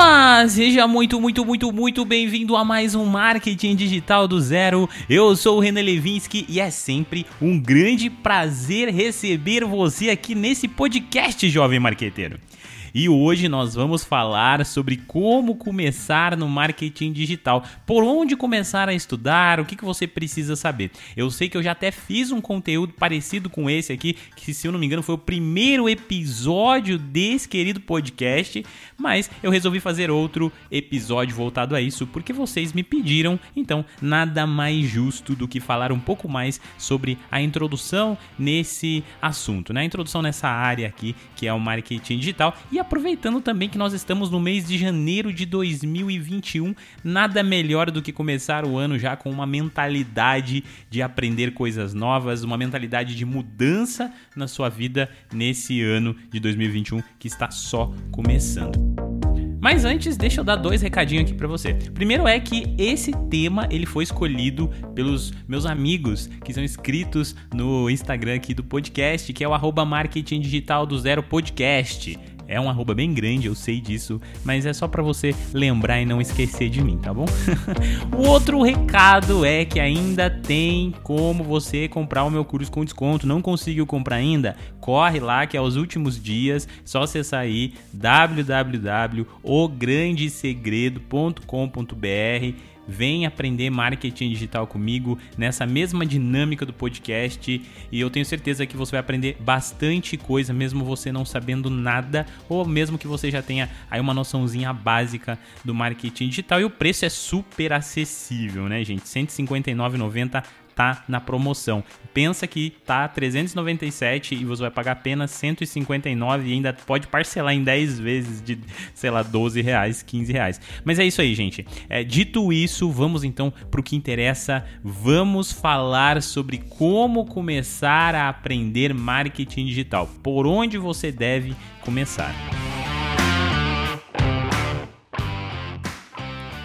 Olá, seja muito, muito, muito, muito bem-vindo a mais um Marketing Digital do Zero. Eu sou o René Levinsky e é sempre um grande prazer receber você aqui nesse podcast, jovem marqueteiro. E hoje nós vamos falar sobre como começar no marketing digital. Por onde começar a estudar, o que, que você precisa saber. Eu sei que eu já até fiz um conteúdo parecido com esse aqui, que se eu não me engano foi o primeiro episódio desse querido podcast, mas eu resolvi fazer outro episódio voltado a isso porque vocês me pediram, então nada mais justo do que falar um pouco mais sobre a introdução nesse assunto, né? A introdução nessa área aqui, que é o marketing digital e e aproveitando também que nós estamos no mês de janeiro de 2021, nada melhor do que começar o ano já com uma mentalidade de aprender coisas novas, uma mentalidade de mudança na sua vida nesse ano de 2021 que está só começando. Mas antes, deixa eu dar dois recadinhos aqui para você. Primeiro é que esse tema ele foi escolhido pelos meus amigos que são inscritos no Instagram aqui do podcast, que é o arroba marketing digital do zero podcast. É um arroba bem grande, eu sei disso, mas é só para você lembrar e não esquecer de mim, tá bom? o outro recado é que ainda tem como você comprar o meu curso com desconto. Não conseguiu comprar ainda? Corre lá que é os últimos dias, só acessar aí www.ograndesegredo.com.br Vem aprender marketing digital comigo nessa mesma dinâmica do podcast e eu tenho certeza que você vai aprender bastante coisa, mesmo você não sabendo nada ou mesmo que você já tenha aí uma noçãozinha básica do marketing digital e o preço é super acessível, né, gente? R$ 159,90 tá na promoção. Pensa que tá 397 e você vai pagar apenas 159 e ainda pode parcelar em 10 vezes de, sei lá, 12 reais, 15 reais. Mas é isso aí, gente. É, dito isso, vamos então pro que interessa. Vamos falar sobre como começar a aprender marketing digital. Por onde você deve começar.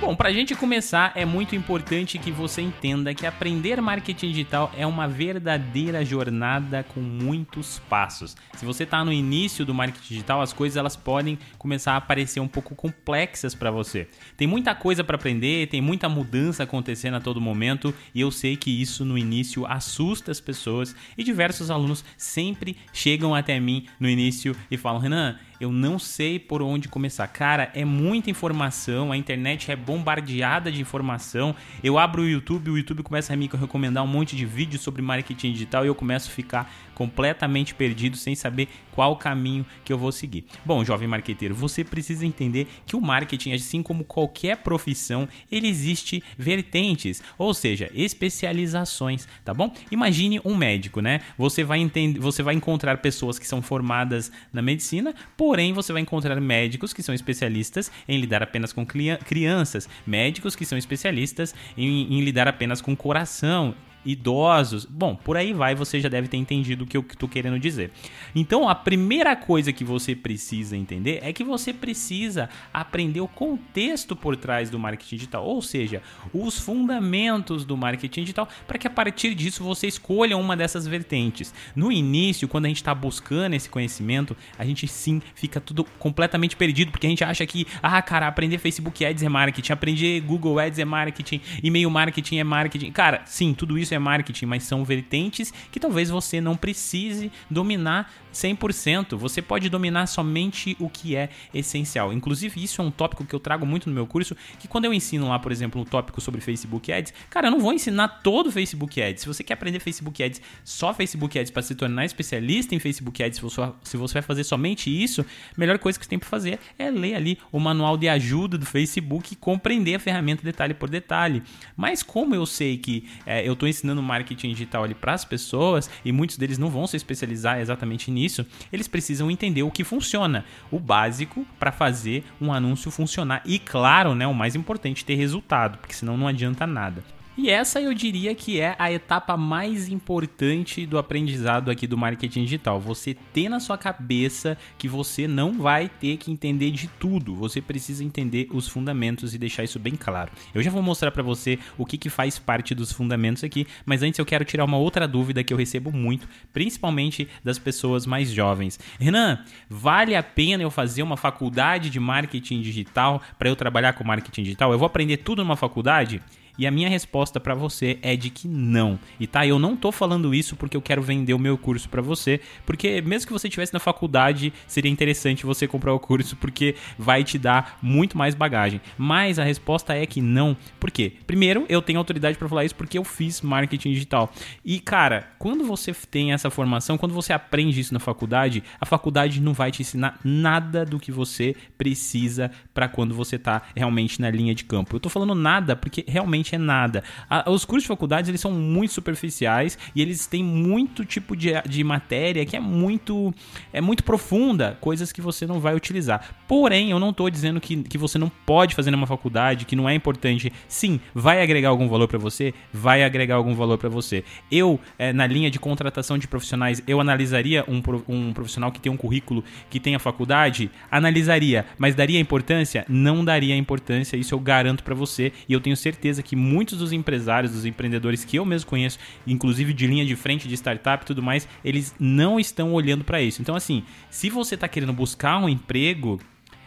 Bom, para a gente começar, é muito importante que você entenda que aprender marketing digital é uma verdadeira jornada com muitos passos. Se você está no início do marketing digital, as coisas elas podem começar a parecer um pouco complexas para você. Tem muita coisa para aprender, tem muita mudança acontecendo a todo momento e eu sei que isso no início assusta as pessoas e diversos alunos sempre chegam até mim no início e falam: Renan, eu não sei por onde começar. Cara, é muita informação, a internet é bombardeada de informação. Eu abro o YouTube, o YouTube começa a me recomendar um monte de vídeos sobre marketing digital e eu começo a ficar completamente perdido sem saber qual caminho que eu vou seguir. Bom, jovem marqueteiro, você precisa entender que o marketing, assim como qualquer profissão, ele existe vertentes, ou seja, especializações, tá bom? Imagine um médico, né? Você vai entender, você vai encontrar pessoas que são formadas na medicina, por Porém, você vai encontrar médicos que são especialistas em lidar apenas com crianças, médicos que são especialistas em, em lidar apenas com coração, idosos. Bom, por aí vai, você já deve ter entendido o que eu estou querendo dizer. Então, a primeira coisa que você precisa entender é que você precisa aprender o contexto por trás do marketing digital, ou seja, os fundamentos do marketing digital, para que a partir disso você escolha uma dessas vertentes. No início, quando a gente está buscando esse conhecimento, a gente sim fica tudo completamente perdido, porque a gente acha que, ah, cara, aprender Facebook Ads é marketing, aprender Google Ads é marketing, e-mail marketing é marketing. Cara, sim, tudo isso é marketing, mas são vertentes que talvez você não precise dominar 100%. Você pode dominar somente o que é essencial. Inclusive, isso é um tópico que eu trago muito no meu curso, que quando eu ensino lá, por exemplo, um tópico sobre Facebook Ads, cara, eu não vou ensinar todo Facebook Ads. Se você quer aprender Facebook Ads, só Facebook Ads para se tornar especialista em Facebook Ads, se você vai fazer somente isso, a melhor coisa que você tem para fazer é ler ali o manual de ajuda do Facebook e compreender a ferramenta detalhe por detalhe. Mas como eu sei que é, eu estou ensinando marketing digital ali para as pessoas e muitos deles não vão se especializar exatamente nisso, eles precisam entender o que funciona, o básico para fazer um anúncio funcionar e claro, né, o mais importante, ter resultado, porque senão não adianta nada. E essa eu diria que é a etapa mais importante do aprendizado aqui do marketing digital. Você ter na sua cabeça que você não vai ter que entender de tudo. Você precisa entender os fundamentos e deixar isso bem claro. Eu já vou mostrar para você o que, que faz parte dos fundamentos aqui, mas antes eu quero tirar uma outra dúvida que eu recebo muito, principalmente das pessoas mais jovens. Renan, vale a pena eu fazer uma faculdade de marketing digital para eu trabalhar com marketing digital? Eu vou aprender tudo numa faculdade? E a minha resposta para você é de que não. E tá, eu não tô falando isso porque eu quero vender o meu curso para você, porque mesmo que você estivesse na faculdade, seria interessante você comprar o curso porque vai te dar muito mais bagagem. Mas a resposta é que não. Por quê? Primeiro, eu tenho autoridade para falar isso porque eu fiz marketing digital. E cara, quando você tem essa formação, quando você aprende isso na faculdade, a faculdade não vai te ensinar nada do que você precisa para quando você tá realmente na linha de campo. Eu tô falando nada porque realmente é nada. A, os cursos de faculdades eles são muito superficiais e eles têm muito tipo de, de matéria que é muito é muito profunda, coisas que você não vai utilizar. Porém, eu não estou dizendo que, que você não pode fazer numa faculdade, que não é importante. Sim, vai agregar algum valor para você? Vai agregar algum valor para você. Eu, é, na linha de contratação de profissionais, eu analisaria um, um profissional que tem um currículo que tem a faculdade? Analisaria, mas daria importância? Não daria importância, isso eu garanto para você e eu tenho certeza que que muitos dos empresários, dos empreendedores que eu mesmo conheço, inclusive de linha de frente de startup e tudo mais, eles não estão olhando para isso. Então, assim, se você está querendo buscar um emprego,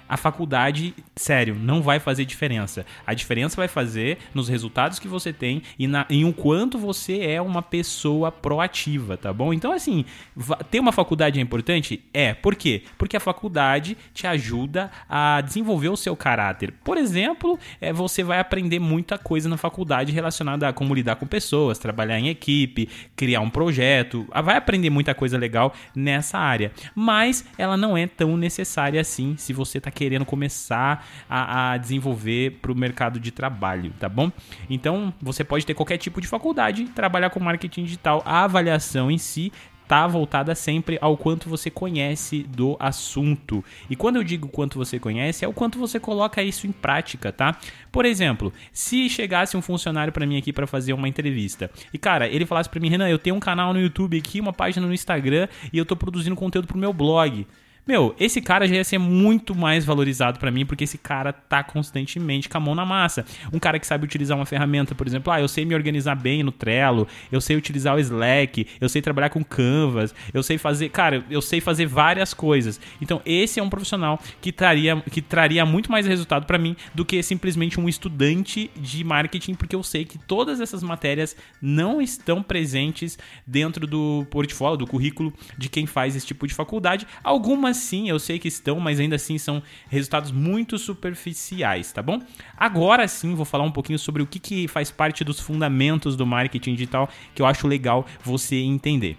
a faculdade, sério, não vai fazer diferença. A diferença vai fazer nos resultados que você tem e na, em o quanto você é uma pessoa proativa, tá bom? Então, assim, ter uma faculdade é importante? É. Por quê? Porque a faculdade te ajuda a desenvolver o seu caráter. Por exemplo, é, você vai aprender muita coisa na faculdade relacionada a como lidar com pessoas, trabalhar em equipe, criar um projeto. Vai aprender muita coisa legal nessa área. Mas ela não é tão necessária assim se você está querendo começar a, a desenvolver para o mercado de trabalho, tá bom? Então, você pode ter qualquer tipo de faculdade, trabalhar com marketing digital. A avaliação em si tá voltada sempre ao quanto você conhece do assunto. E quando eu digo quanto você conhece, é o quanto você coloca isso em prática, tá? Por exemplo, se chegasse um funcionário para mim aqui para fazer uma entrevista, e cara, ele falasse para mim, Renan, eu tenho um canal no YouTube aqui, uma página no Instagram e eu tô produzindo conteúdo pro meu blog. Meu, esse cara já ia ser muito mais valorizado para mim, porque esse cara tá constantemente com a mão na massa. Um cara que sabe utilizar uma ferramenta, por exemplo, ah, eu sei me organizar bem no Trello, eu sei utilizar o Slack, eu sei trabalhar com Canvas, eu sei fazer, cara, eu sei fazer várias coisas. Então, esse é um profissional que traria, que traria muito mais resultado para mim do que simplesmente um estudante de marketing, porque eu sei que todas essas matérias não estão presentes dentro do portfólio, do currículo de quem faz esse tipo de faculdade. Algumas sim, eu sei que estão, mas ainda assim são resultados muito superficiais, tá bom? Agora sim, vou falar um pouquinho sobre o que, que faz parte dos fundamentos do marketing digital que eu acho legal você entender.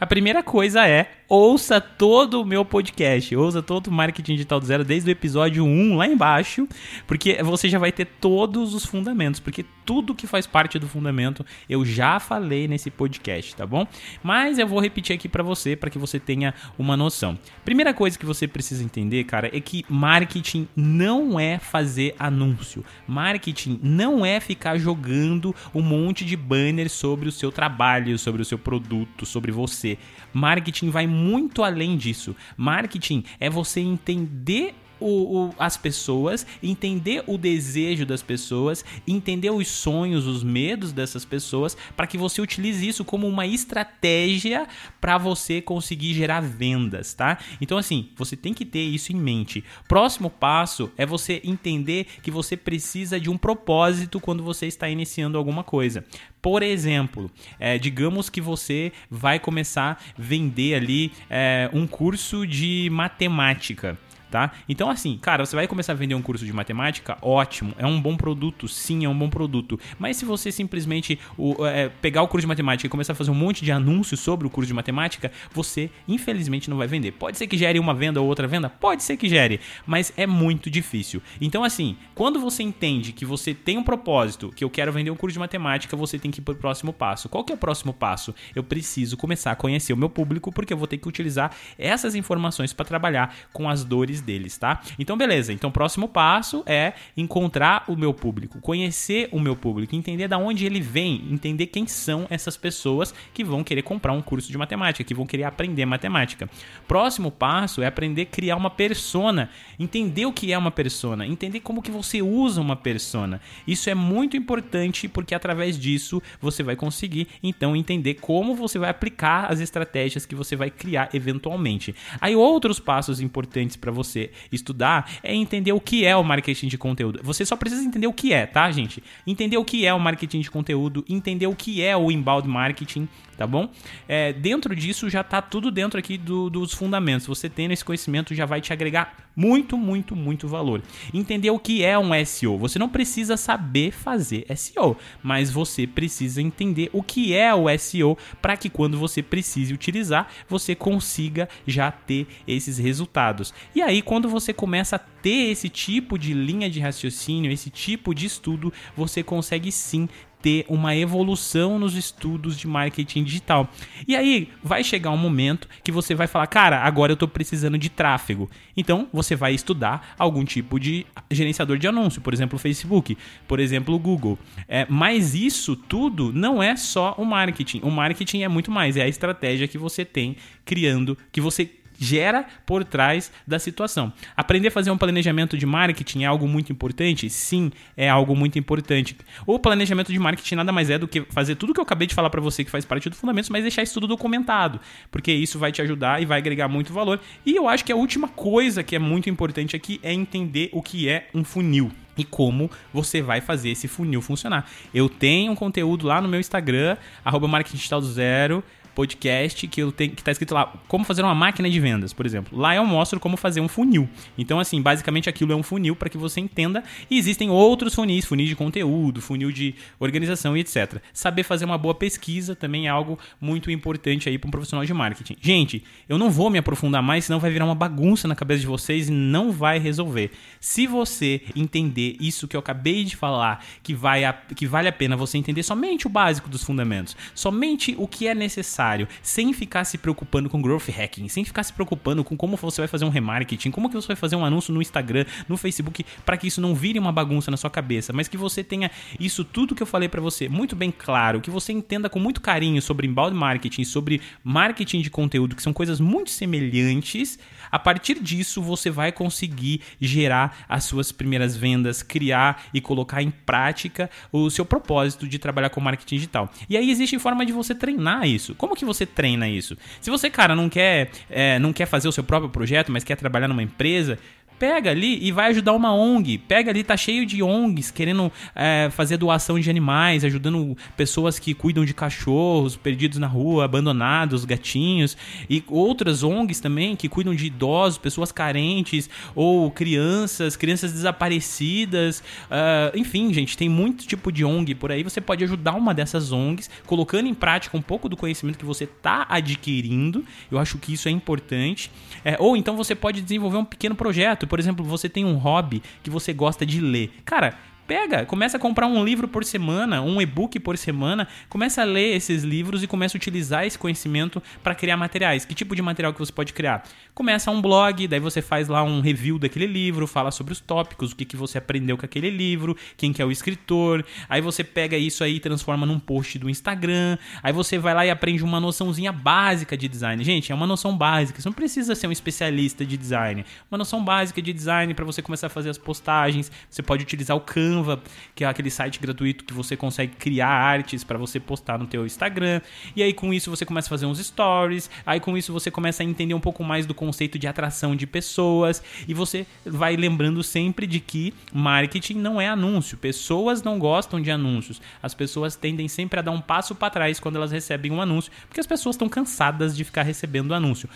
A primeira coisa é ouça todo o meu podcast, ouça todo o Marketing Digital do Zero desde o episódio 1 lá embaixo, porque você já vai ter todos os fundamentos, porque tudo que faz parte do fundamento eu já falei nesse podcast, tá bom? Mas eu vou repetir aqui para você, para que você tenha uma noção. Primeira coisa que você precisa entender, cara, é que marketing não é fazer anúncio. Marketing não é ficar jogando um monte de banners sobre o seu trabalho, sobre o seu produto, sobre você. Marketing vai muito além disso. Marketing é você entender o, o, as pessoas, entender o desejo das pessoas, entender os sonhos, os medos dessas pessoas, para que você utilize isso como uma estratégia para você conseguir gerar vendas, tá? Então, assim, você tem que ter isso em mente. Próximo passo é você entender que você precisa de um propósito quando você está iniciando alguma coisa. Por exemplo, é, digamos que você vai começar a vender ali é, um curso de matemática tá? Então, assim, cara, você vai começar a vender um curso de matemática, ótimo, é um bom produto, sim, é um bom produto. Mas se você simplesmente o, é, pegar o curso de matemática e começar a fazer um monte de anúncios sobre o curso de matemática, você, infelizmente, não vai vender. Pode ser que gere uma venda ou outra venda? Pode ser que gere, mas é muito difícil. Então, assim, quando você entende que você tem um propósito, que eu quero vender um curso de matemática, você tem que ir para o próximo passo. Qual que é o próximo passo? Eu preciso começar a conhecer o meu público, porque eu vou ter que utilizar essas informações para trabalhar com as dores deles, tá? Então, beleza. Então, próximo passo é encontrar o meu público, conhecer o meu público, entender da onde ele vem, entender quem são essas pessoas que vão querer comprar um curso de matemática, que vão querer aprender matemática. Próximo passo é aprender a criar uma persona, entender o que é uma persona, entender como que você usa uma persona. Isso é muito importante porque através disso você vai conseguir então entender como você vai aplicar as estratégias que você vai criar eventualmente. Aí outros passos importantes para você estudar é entender o que é o marketing de conteúdo. Você só precisa entender o que é, tá, gente? Entender o que é o marketing de conteúdo, entender o que é o inbound marketing, tá bom? É, dentro disso já tá tudo dentro aqui do, dos fundamentos. Você tendo esse conhecimento já vai te agregar muito, muito, muito valor. Entender o que é um SEO. Você não precisa saber fazer SEO, mas você precisa entender o que é o SEO para que quando você precise utilizar, você consiga já ter esses resultados. E aí, quando você começa a ter esse tipo de linha de raciocínio, esse tipo de estudo, você consegue sim ter uma evolução nos estudos de marketing digital. E aí vai chegar um momento que você vai falar, cara, agora eu estou precisando de tráfego. Então você vai estudar algum tipo de gerenciador de anúncio, por exemplo, o Facebook, por exemplo, o Google. É, mas isso tudo não é só o marketing. O marketing é muito mais, é a estratégia que você tem criando, que você gera por trás da situação. Aprender a fazer um planejamento de marketing é algo muito importante? Sim, é algo muito importante. O planejamento de marketing nada mais é do que fazer tudo que eu acabei de falar para você que faz parte do fundamentos, mas deixar isso tudo documentado, porque isso vai te ajudar e vai agregar muito valor. E eu acho que a última coisa que é muito importante aqui é entender o que é um funil e como você vai fazer esse funil funcionar. Eu tenho um conteúdo lá no meu Instagram, arroba marketing digital do zero, podcast que eu tenho que tá escrito lá como fazer uma máquina de vendas, por exemplo. Lá eu mostro como fazer um funil. Então assim, basicamente aquilo é um funil para que você entenda e existem outros funis, funil de conteúdo, funil de organização e etc. Saber fazer uma boa pesquisa também é algo muito importante aí para um profissional de marketing. Gente, eu não vou me aprofundar mais, senão vai virar uma bagunça na cabeça de vocês e não vai resolver. Se você entender isso que eu acabei de falar, que vai a, que vale a pena você entender somente o básico dos fundamentos, somente o que é necessário necessário, sem ficar se preocupando com growth hacking, sem ficar se preocupando com como você vai fazer um remarketing, como que você vai fazer um anúncio no Instagram, no Facebook, para que isso não vire uma bagunça na sua cabeça, mas que você tenha isso tudo que eu falei para você muito bem claro, que você entenda com muito carinho sobre inbound marketing, sobre marketing de conteúdo, que são coisas muito semelhantes. A partir disso, você vai conseguir gerar as suas primeiras vendas, criar e colocar em prática o seu propósito de trabalhar com marketing digital. E aí existe forma de você treinar isso. Como como que você treina isso? Se você, cara, não quer, é, não quer fazer o seu próprio projeto, mas quer trabalhar numa empresa, pega ali e vai ajudar uma ONG. Pega ali, tá cheio de ONGs querendo é, fazer doação de animais, ajudando pessoas que cuidam de cachorros perdidos na rua, abandonados, gatinhos, e outras ONGs também que cuidam de idosos, pessoas carentes, ou crianças, crianças desaparecidas. Uh, enfim, gente, tem muito tipo de ONG por aí. Você pode ajudar uma dessas ONGs, colocando em prática um pouco do conhecimento que você tá adquirindo. Eu acho que isso é importante. É, ou então você pode desenvolver um pequeno projeto por exemplo, você tem um hobby que você gosta de ler. Cara, Pega, começa a comprar um livro por semana, um e-book por semana, começa a ler esses livros e começa a utilizar esse conhecimento para criar materiais. Que tipo de material que você pode criar? Começa um blog, daí você faz lá um review daquele livro, fala sobre os tópicos, o que, que você aprendeu com aquele livro, quem que é o escritor. Aí você pega isso aí e transforma num post do Instagram. Aí você vai lá e aprende uma noçãozinha básica de design. Gente, é uma noção básica, você não precisa ser um especialista de design. Uma noção básica de design para você começar a fazer as postagens. Você pode utilizar o Canva Canva, que é aquele site gratuito que você consegue criar artes para você postar no teu Instagram. E aí com isso você começa a fazer uns stories, aí com isso você começa a entender um pouco mais do conceito de atração de pessoas e você vai lembrando sempre de que marketing não é anúncio. Pessoas não gostam de anúncios. As pessoas tendem sempre a dar um passo para trás quando elas recebem um anúncio, porque as pessoas estão cansadas de ficar recebendo anúncio.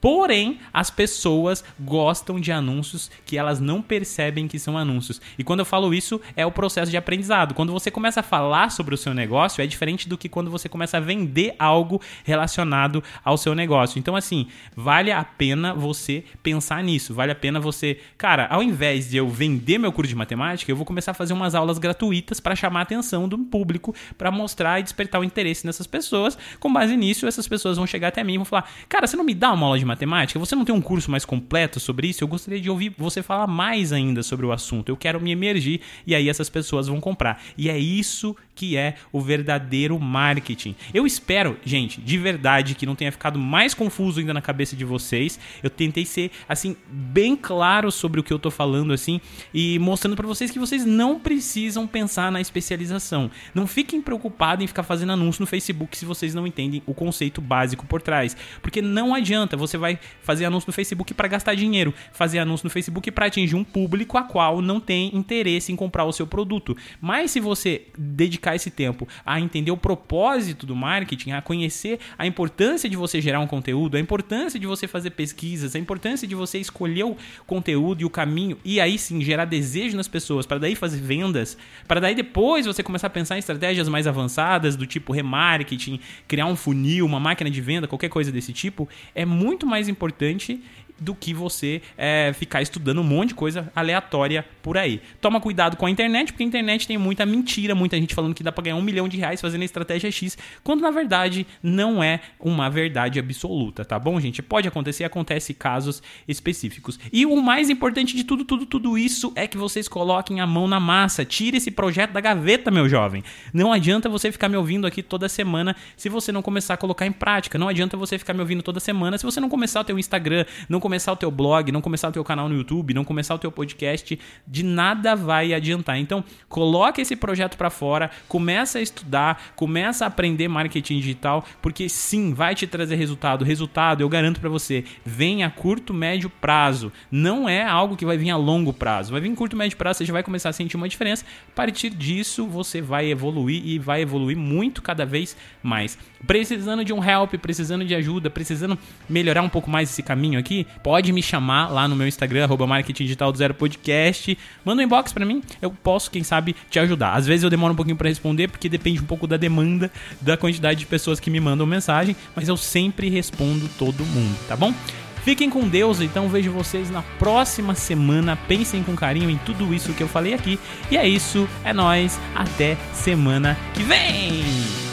Porém, as pessoas gostam de anúncios que elas não percebem que são anúncios. E quando eu falo isso, é o processo de aprendizado. Quando você começa a falar sobre o seu negócio, é diferente do que quando você começa a vender algo relacionado ao seu negócio. Então, assim, vale a pena você pensar nisso. Vale a pena você. Cara, ao invés de eu vender meu curso de matemática, eu vou começar a fazer umas aulas gratuitas para chamar a atenção do público, para mostrar e despertar o interesse nessas pessoas. Com base nisso, essas pessoas vão chegar até mim e vão falar: Cara, você não me dá uma aula de matemática? Você não tem um curso mais completo sobre isso? Eu gostaria de ouvir você falar mais ainda sobre o assunto. Eu quero me emergir e aí essas pessoas vão comprar. E é isso que é o verdadeiro marketing. Eu espero, gente, de verdade, que não tenha ficado mais confuso ainda na cabeça de vocês. Eu tentei ser, assim, bem claro sobre o que eu tô falando, assim, e mostrando para vocês que vocês não precisam pensar na especialização. Não fiquem preocupados em ficar fazendo anúncio no Facebook se vocês não entendem o conceito básico por trás. Porque não adianta, você vai fazer anúncio no Facebook para gastar dinheiro, fazer anúncio no Facebook para atingir um público a qual não tem interesse em comprar o seu produto. Mas se você dedicar dedicar esse tempo a entender o propósito do marketing, a conhecer a importância de você gerar um conteúdo, a importância de você fazer pesquisas, a importância de você escolher o conteúdo e o caminho e aí sim gerar desejo nas pessoas, para daí fazer vendas, para daí depois você começar a pensar em estratégias mais avançadas do tipo remarketing, criar um funil, uma máquina de venda, qualquer coisa desse tipo, é muito mais importante do que você é, ficar estudando um monte de coisa aleatória por aí. Toma cuidado com a internet, porque a internet tem muita mentira, muita gente falando que dá para ganhar um milhão de reais fazendo a estratégia X, quando na verdade não é uma verdade absoluta, tá bom, gente? Pode acontecer, acontece casos específicos. E o mais importante de tudo, tudo, tudo isso é que vocês coloquem a mão na massa. Tire esse projeto da gaveta, meu jovem. Não adianta você ficar me ouvindo aqui toda semana se você não começar a colocar em prática. Não adianta você ficar me ouvindo toda semana se você não começar o teu Instagram, não começar o teu blog, não começar o teu canal no YouTube, não começar o teu podcast, de nada vai adiantar. Então, coloque esse projeto para fora, começa a estudar, começa a aprender marketing digital, porque sim, vai te trazer resultado. Resultado, eu garanto para você, vem a curto, médio prazo. Não é algo que vai vir a longo prazo. Vai vir em curto, médio prazo, você já vai começar a sentir uma diferença. A partir disso, você vai evoluir e vai evoluir muito cada vez mais. Precisando de um help, precisando de ajuda, precisando melhorar um pouco mais esse caminho aqui, pode me chamar lá no meu Instagram, arroba marketing digital do zero podcast. Manda um inbox para mim, eu posso, quem sabe, te ajudar. Às vezes eu demoro um pouquinho para responder, porque depende um pouco da demanda, da quantidade de pessoas que me mandam mensagem, mas eu sempre respondo todo mundo, tá bom? Fiquem com Deus, então vejo vocês na próxima semana. Pensem com carinho em tudo isso que eu falei aqui. E é isso, é nós. Até semana que vem.